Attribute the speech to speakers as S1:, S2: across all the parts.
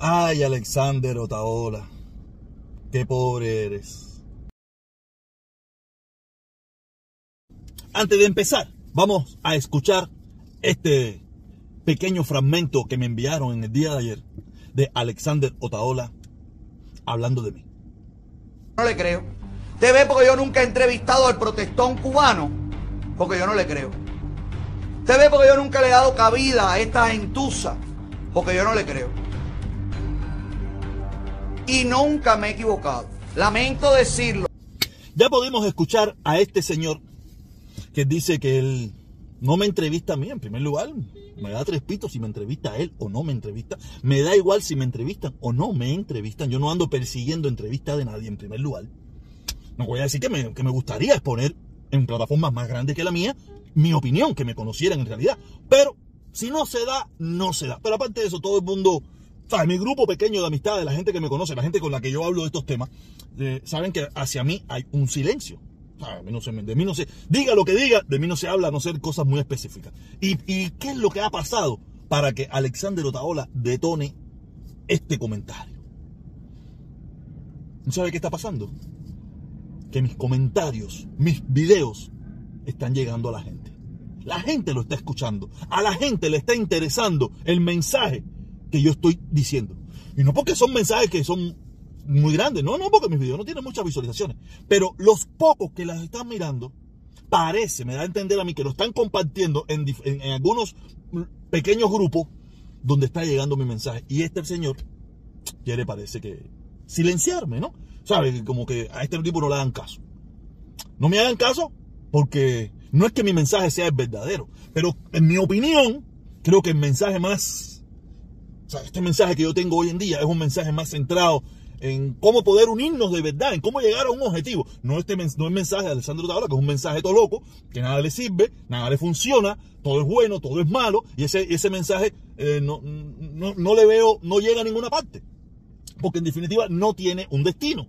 S1: Ay, Alexander Otaola, qué pobre eres. Antes de empezar, vamos a escuchar este pequeño fragmento que me enviaron en el día de ayer de Alexander Otaola hablando de mí.
S2: No le creo. Te ve porque yo nunca he entrevistado al protestón cubano, porque yo no le creo. Te ve porque yo nunca le he dado cabida a esta gentuza, porque yo no le creo. Y nunca me he equivocado. Lamento decirlo.
S1: Ya podemos escuchar a este señor que dice que él no me entrevista a mí en primer lugar. Me da tres pitos si me entrevista a él o no me entrevista. Me da igual si me entrevistan o no me entrevistan. Yo no ando persiguiendo entrevistas de nadie en primer lugar. No voy a decir que me, que me gustaría exponer en plataformas más grandes que la mía mi opinión, que me conocieran en realidad. Pero si no se da, no se da. Pero aparte de eso, todo el mundo, ¿sabes? Mi grupo pequeño de amistades, la gente que me conoce, la gente con la que yo hablo de estos temas, saben que hacia mí hay un silencio. No de mí no se, diga lo que diga, de mí no se habla a no ser cosas muy específicas. ¿Y, ¿Y qué es lo que ha pasado para que Alexander Otaola detone este comentario? ¿Sabe qué está pasando? Que mis comentarios, mis videos, están llegando a la gente. La gente lo está escuchando. A la gente le está interesando el mensaje que yo estoy diciendo. Y no porque son mensajes que son muy grandes, no, no, porque mis videos no tienen muchas visualizaciones. Pero los pocos que las están mirando, parece, me da a entender a mí que lo están compartiendo en, en algunos pequeños grupos donde está llegando mi mensaje. Y este señor quiere, parece que, silenciarme, ¿no? ¿Sabe? Como que a este tipo no le hagan caso. No me hagan caso porque no es que mi mensaje sea el verdadero, pero en mi opinión, creo que el mensaje más, o sea, este mensaje que yo tengo hoy en día es un mensaje más centrado en cómo poder unirnos de verdad, en cómo llegar a un objetivo. No este no el mensaje de Alessandro Tabla, que es un mensaje todo loco, que nada le sirve, nada le funciona, todo es bueno, todo es malo, y ese, ese mensaje eh, no, no, no le veo, no llega a ninguna parte. Porque en definitiva no tiene un destino.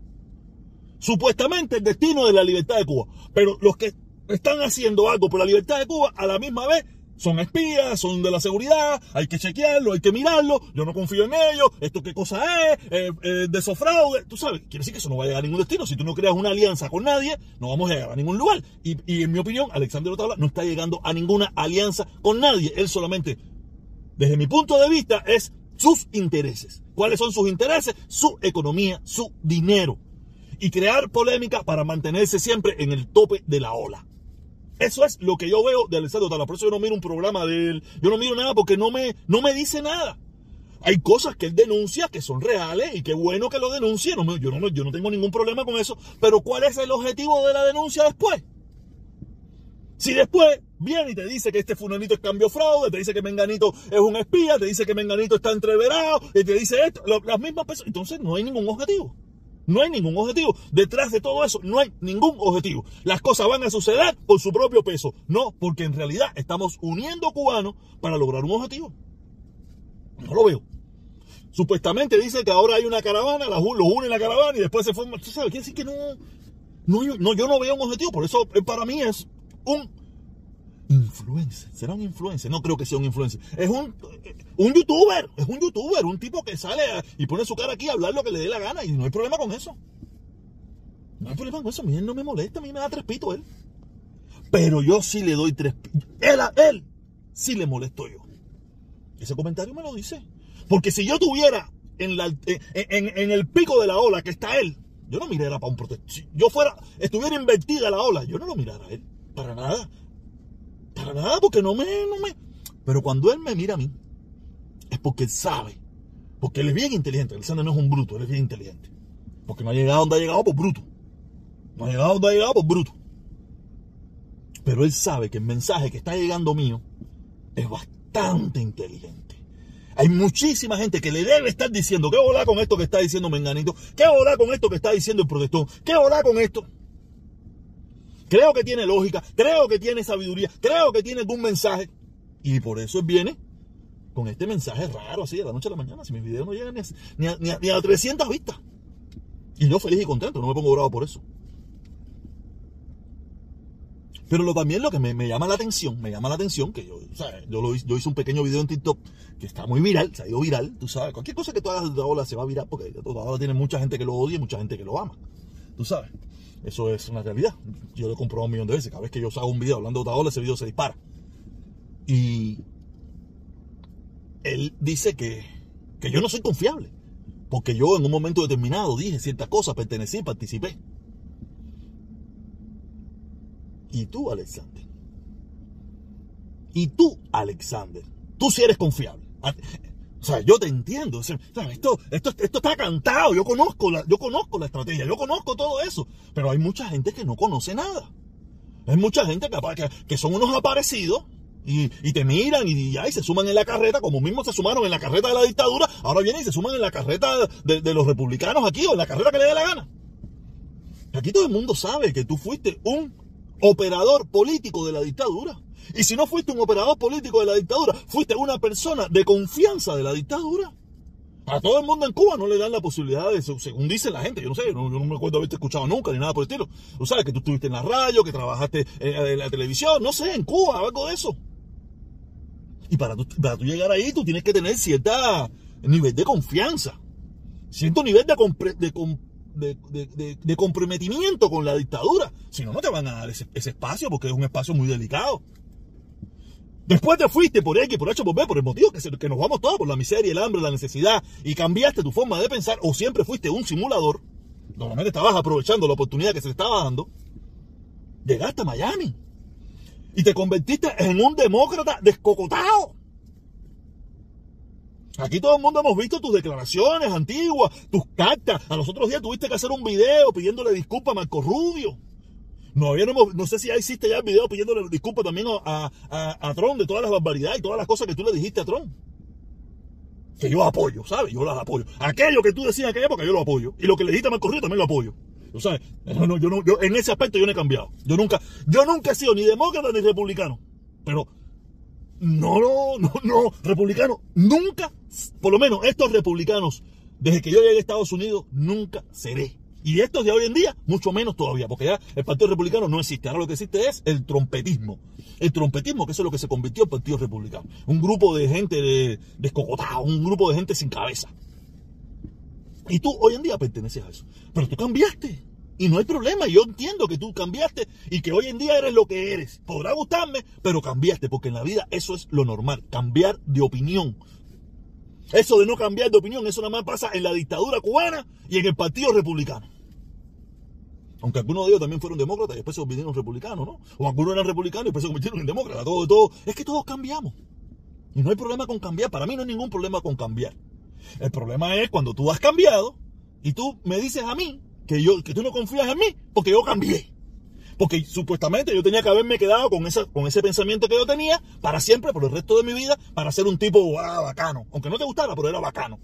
S1: Supuestamente el destino de la libertad de Cuba. Pero los que están haciendo algo por la libertad de Cuba a la misma vez son espías, son de la seguridad, hay que chequearlo, hay que mirarlo, yo no confío en ellos, esto qué cosa es, eh, eh, de esos fraudes, tú sabes, quiere decir que eso no va a llegar a ningún destino, si tú no creas una alianza con nadie, no vamos a llegar a ningún lugar. Y, y en mi opinión, Alexander Otabla no está llegando a ninguna alianza con nadie, él solamente, desde mi punto de vista, es sus intereses. ¿Cuáles son sus intereses? Su economía, su dinero. Y crear polémica para mantenerse siempre en el tope de la ola. Eso es lo que yo veo de Alessandro Tala. Por eso yo no miro un programa de él. Yo no miro nada porque no me, no me dice nada. Hay cosas que él denuncia que son reales y qué bueno que lo denuncie. No, yo, no, yo no tengo ningún problema con eso. Pero ¿cuál es el objetivo de la denuncia después? Si después viene y te dice que este fulanito es cambio fraude, te dice que Menganito es un espía, te dice que Menganito está entreverado, y te dice esto, las mismas personas, entonces no hay ningún objetivo. No hay ningún objetivo. Detrás de todo eso no hay ningún objetivo. Las cosas van a suceder por su propio peso. No, porque en realidad estamos uniendo cubanos para lograr un objetivo. No lo veo. Supuestamente dice que ahora hay una caravana, los une la caravana y después se forma. ¿Tú sabes? Quiere decir que no, no, no, yo no veo un objetivo. Por eso eh, para mí es un influencer. ¿Será un influencer? No creo que sea un influencer. Es un, un youtuber. Es un youtuber. Un tipo que sale y pone su cara aquí a hablar lo que le dé la gana. Y no hay problema con eso. No hay problema con eso. A mí él no me molesta. A mí me da tres pitos él. Pero yo sí le doy tres pitos. Él a él sí le molesto yo. Ese comentario me lo dice. Porque si yo tuviera en, la, en, en, el pico de la ola que está él, yo no mirara para un protector. Si yo fuera, estuviera invertida la ola, yo no lo mirara a él. Para nada. Nada, porque no me, no me. Pero cuando él me mira a mí, es porque él sabe. Porque él es bien inteligente. El Sanders no es un bruto, él es bien inteligente. Porque no ha llegado donde ha llegado por bruto. No ha llegado donde ha llegado por bruto. Pero él sabe que el mensaje que está llegando mío es bastante inteligente. Hay muchísima gente que le debe estar diciendo, ¿qué hola con esto que está diciendo Menganito? ¿Qué hola con esto que está diciendo el protestón? ¿Qué hola con esto? Creo que tiene lógica, creo que tiene sabiduría, creo que tiene algún mensaje. Y por eso viene con este mensaje raro así de la noche a la mañana. Si mis videos no llegan ni a, ni a, 300 vistas. Y yo feliz y contento, no me pongo bravo por eso. Pero lo, también lo que me, llama la atención, me llama la atención, que yo, yo hice un pequeño video en TikTok que está muy viral, se ha ido viral, tú sabes, cualquier cosa que tú hagas de ola se va a virar porque ahora tiene mucha gente que lo odia y mucha gente que lo ama, tú sabes. Eso es una realidad. Yo lo he comprobado un millón de veces. Cada vez que yo hago un video hablando de ola, ese video se dispara. Y él dice que, que yo no soy confiable. Porque yo en un momento determinado dije ciertas cosas, pertenecí, participé. Y tú, Alexander. Y tú, Alexander. Tú sí eres confiable. O sea, yo te entiendo. esto, esto, esto está cantado. Yo conozco, la, yo conozco la estrategia. Yo conozco todo eso. Pero hay mucha gente que no conoce nada. Hay mucha gente que, que son unos aparecidos y, te miran y, y, se suman en la carreta, como mismo se sumaron en la carreta de la dictadura, ahora vienen y se suman en la carreta de, de los republicanos aquí o en la carreta que le dé la gana. Aquí todo el mundo sabe que tú fuiste un operador político de la dictadura. Y si no fuiste un operador político de la dictadura, fuiste una persona de confianza de la dictadura. A todo el mundo en Cuba no le dan la posibilidad de, según dice la gente, yo no sé, yo no, me acuerdo haberte escuchado nunca ni nada por el estilo. Tú sabes que tú estuviste en la radio, que trabajaste en, la televisión, no sé, en Cuba, algo de eso. Y para tú, para llegar ahí, tú tienes que tener cierto nivel de confianza, cierto nivel de, comprometimiento con la dictadura. Si no, no te van a dar ese, espacio porque es un espacio muy delicado. Después te fuiste por X, por H, por B, por el motivo que, que nos vamos todos, por la miseria, el hambre, la necesidad, y cambiaste tu forma de pensar, o siempre fuiste un simulador, normalmente estabas aprovechando la oportunidad que se te estaba dando, llegaste a Miami y te convertiste en un demócrata descocotado. Aquí todo el mundo hemos visto tus declaraciones antiguas, tus cartas. A los otros días tuviste que hacer un video pidiéndole disculpas a Marco Rubio. No, no, sé si ya hiciste ya el video pidiéndole disculpas también a, a, Trump de todas las barbaridades y todas las cosas que tú le dijiste a Trump. Que yo apoyo, ¿sabes? Yo las apoyo. Aquello que tú decías en aquella época, yo lo apoyo. Y lo que le dijiste a Marco también lo apoyo. ¿Sabes? No, yo no, yo en ese aspecto yo no he cambiado. Yo nunca, yo nunca he sido ni demócrata ni republicano. Pero no, no, no, no, republicano, nunca, por lo menos estos republicanos, desde que yo llegué a Estados Unidos, nunca seré. Y estos de hoy en día, mucho menos todavía, porque ya el Partido Republicano no existe. Ahora lo que existe es el trompetismo. El trompetismo, que es lo que se convirtió en Partido Republicano. Un grupo de gente de, descocotada, un grupo de gente sin cabeza. Y tú hoy en día perteneces a eso. Pero tú cambiaste. Y no hay problema, yo entiendo que tú cambiaste y que hoy en día eres lo que eres. Podrá gustarme, pero cambiaste, porque en la vida eso es lo normal, cambiar de opinión. Eso de no cambiar de opinión, eso nada más pasa en la dictadura cubana y en el Partido Republicano. Aunque algunos de ellos también fueron demócratas y después se convirtieron republicanos, ¿no? O algunos eran republicanos y después se convirtieron en demócratas. Todo, todo. Es que todos cambiamos. Y no hay problema con cambiar. Para mí no hay ningún problema con cambiar. El problema es cuando tú has cambiado y tú me dices a mí que, yo, que tú no confías en mí porque yo cambié. Porque supuestamente yo tenía que haberme quedado con, esa, con ese pensamiento que yo tenía para siempre, por el resto de mi vida, para ser un tipo ah, bacano. Aunque no te gustara, pero era bacano.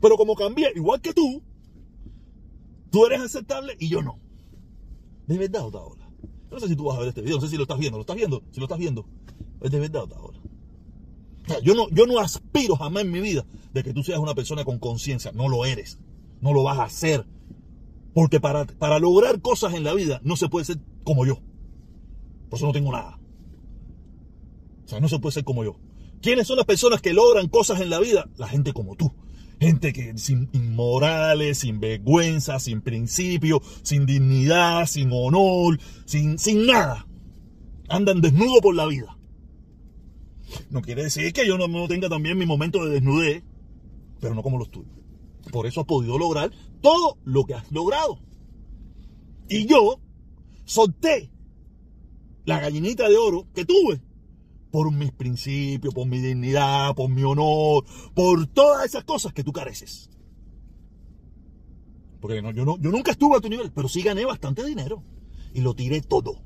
S1: Pero como cambié, igual que tú, tú eres aceptable y yo no. ¿De verdad, Otaola? No sé si tú vas a ver este video, no sé si lo estás viendo. ¿Lo estás viendo? Si lo estás viendo. ¿Es de verdad? O sea, yo no, yo no aspiro jamás en mi vida de que tú seas una persona con conciencia. No lo eres. No lo vas a hacer. Porque para, lograr cosas en la vida no se puede ser como yo. Por eso no tengo nada. O sea, no se puede ser como yo. ¿Quiénes son las personas que logran cosas en la vida? La gente como tú. Gente que sin inmorales, sin vergüenza, sin principio, sin dignidad, sin honor, sin, sin nada. Andan desnudo por la vida. No quiere decir que yo no tenga también mi momento de desnudez, pero no como los tuyos. Por eso has podido lograr todo lo que has logrado. Y yo solté la gallinita de oro que tuve por mis principios, por mi dignidad, por mi honor, por todas esas cosas que tú careces. Porque yo, no, yo nunca estuve a tu nivel, pero sí gané bastante dinero. Y lo tiré todo.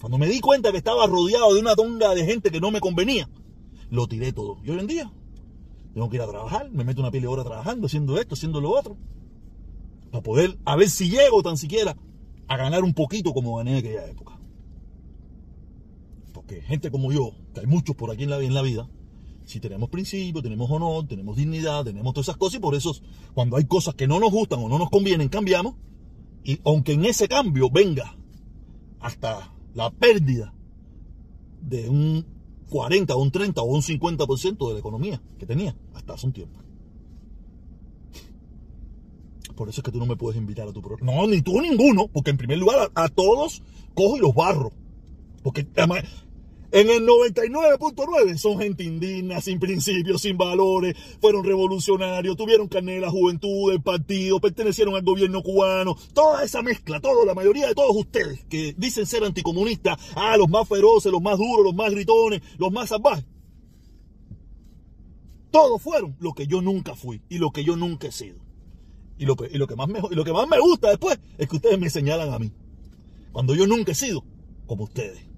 S1: Cuando me di cuenta que estaba rodeado de una tonga de gente que no me convenía, lo tiré todo. Y hoy en día tengo que ir a trabajar, me meto una pila de hora trabajando, haciendo esto, haciendo lo otro. Para poder, a ver si llego tan siquiera a ganar un poquito como gané en aquella época. Porque gente como yo, que hay muchos por aquí en la, en la vida, si tenemos principios, tenemos honor, tenemos dignidad, tenemos todas esas cosas y por eso cuando hay cosas que no nos gustan o no nos convienen, cambiamos. Y aunque en ese cambio venga hasta la pérdida de un 40 o un 30 o un 50% de la economía que tenía hasta hace un tiempo. Por eso es que tú no me puedes invitar a tu programa. No, ni tú ninguno, porque en primer lugar a, a todos cojo y los barro. Porque además, en el 99.9 son gente indigna, sin principios, sin valores, fueron revolucionarios, tuvieron carnet de la juventud, del partido, pertenecieron al gobierno cubano, toda esa mezcla, toda la mayoría de todos ustedes que dicen ser anticomunistas, ah, los más feroces, los más duros, los más gritones, los más salvajes. Todos fueron lo que yo nunca fui y lo que yo nunca he sido. Y lo más, me, y lo que más me gusta después es que ustedes me señalan a mí. Cuando yo nunca he sido como ustedes.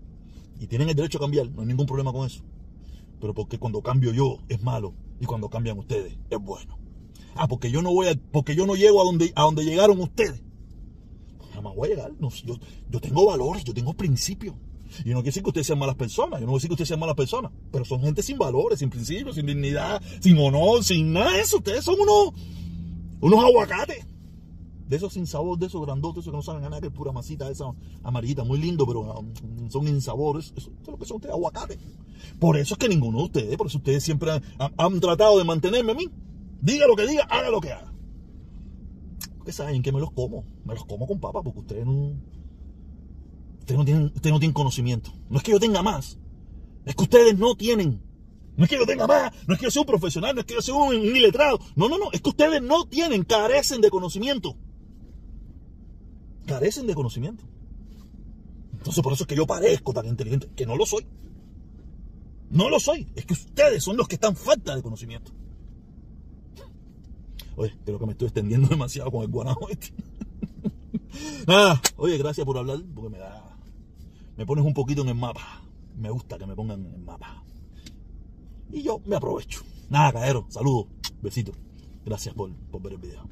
S1: Y tienen el derecho a cambiar, no hay ningún problema con eso. Pero porque cuando cambio yo es malo y cuando cambian ustedes es bueno. Ah, porque yo no voy a, porque yo no llego a donde, a donde llegaron ustedes. Jamás voy a llegar. No, yo, yo tengo valores, yo tengo principios. Y no quiere decir que ustedes sean malas personas, yo no quiero decir que ustedes sean malas personas, pero son gente sin valores, sin principios, sin dignidad, sin honor, sin nada de eso. Ustedes son unos unos aguacates. De esos sin sabor, de esos grandotes, esos que no saben a nada, que es pura masita esa amarillita, muy lindo, pero um, son insabores. Eso, eso es lo que son ustedes, aguacates. Por eso es que ninguno de ustedes, por eso ustedes siempre han, tratado de mantenerme a mí. Diga lo que diga, haga lo que haga. Porque saben que me los como, me los como con papa, porque ustedes no. Ustedes no tienen, ustedes no tienen conocimiento. No es que yo tenga más, es que ustedes no tienen. No es que yo tenga más, no es que yo sea un profesional, no es que yo sea un iletrado. No, no, no, es que ustedes no tienen, carecen de conocimiento. Carecen de conocimiento. Entonces por eso es que yo parezco tan inteligente, que no lo soy. No lo soy, es que ustedes son los que están falta de conocimiento. Oye, creo que me estoy extendiendo demasiado con el guanajo este. Nada, oye, gracias por hablar, porque me da. Me pones un poquito en el mapa. Me gusta que me pongan en el mapa. Y yo me aprovecho. Nada, caero, saludos, besitos. Gracias por, por ver el video.